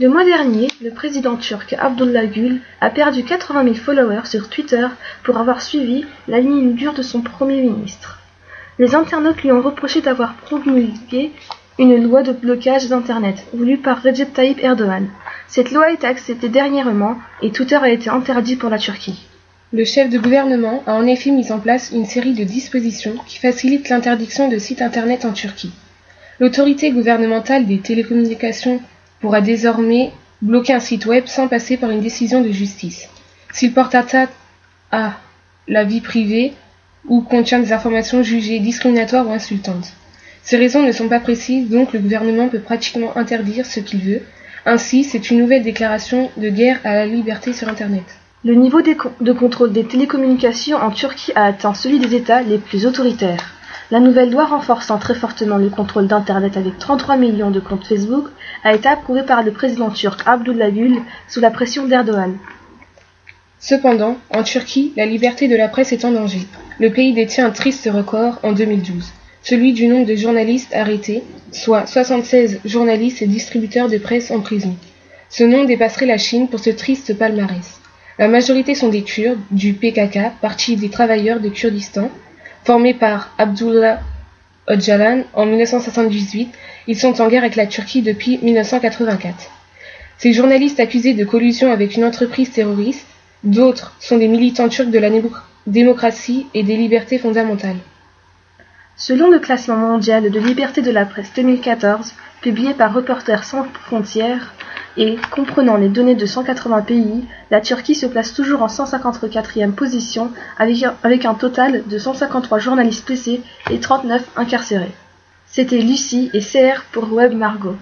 Le mois dernier, le président turc Abdullah Gül a perdu 80 000 followers sur Twitter pour avoir suivi la ligne dure de son Premier ministre. Les internautes lui ont reproché d'avoir promulgué une loi de blocage d'Internet voulue par Recep Tayyip Erdogan. Cette loi a été acceptée dernièrement et Twitter a été interdit pour la Turquie. Le chef de gouvernement a en effet mis en place une série de dispositions qui facilitent l'interdiction de sites Internet en Turquie. L'autorité gouvernementale des télécommunications pourra désormais bloquer un site web sans passer par une décision de justice. S'il porte atteinte à la vie privée ou contient des informations jugées discriminatoires ou insultantes. Ces raisons ne sont pas précises, donc le gouvernement peut pratiquement interdire ce qu'il veut. Ainsi, c'est une nouvelle déclaration de guerre à la liberté sur Internet. Le niveau de contrôle des télécommunications en Turquie a atteint celui des États les plus autoritaires. La nouvelle loi renforçant très fortement le contrôle d'Internet avec 33 millions de comptes Facebook a été approuvée par le président turc Abdullah Gül sous la pression d'Erdogan. Cependant, en Turquie, la liberté de la presse est en danger. Le pays détient un triste record en 2012, celui du nombre de journalistes arrêtés, soit 76 journalistes et distributeurs de presse en prison. Ce nombre dépasserait la Chine pour ce triste palmarès. La majorité sont des Kurdes, du PKK, parti des travailleurs de Kurdistan, Formés par Abdullah Öcalan en 1978, ils sont en guerre avec la Turquie depuis 1984. Ces journalistes accusés de collusion avec une entreprise terroriste, d'autres sont des militants turcs de la démocratie et des libertés fondamentales. Selon le classement mondial de liberté de la presse 2014, publié par Reporters sans frontières, et, comprenant les données de 180 pays, la Turquie se place toujours en 154e position avec un total de 153 journalistes blessés et 39 incarcérés. C'était Lucie et CR pour Web Margot.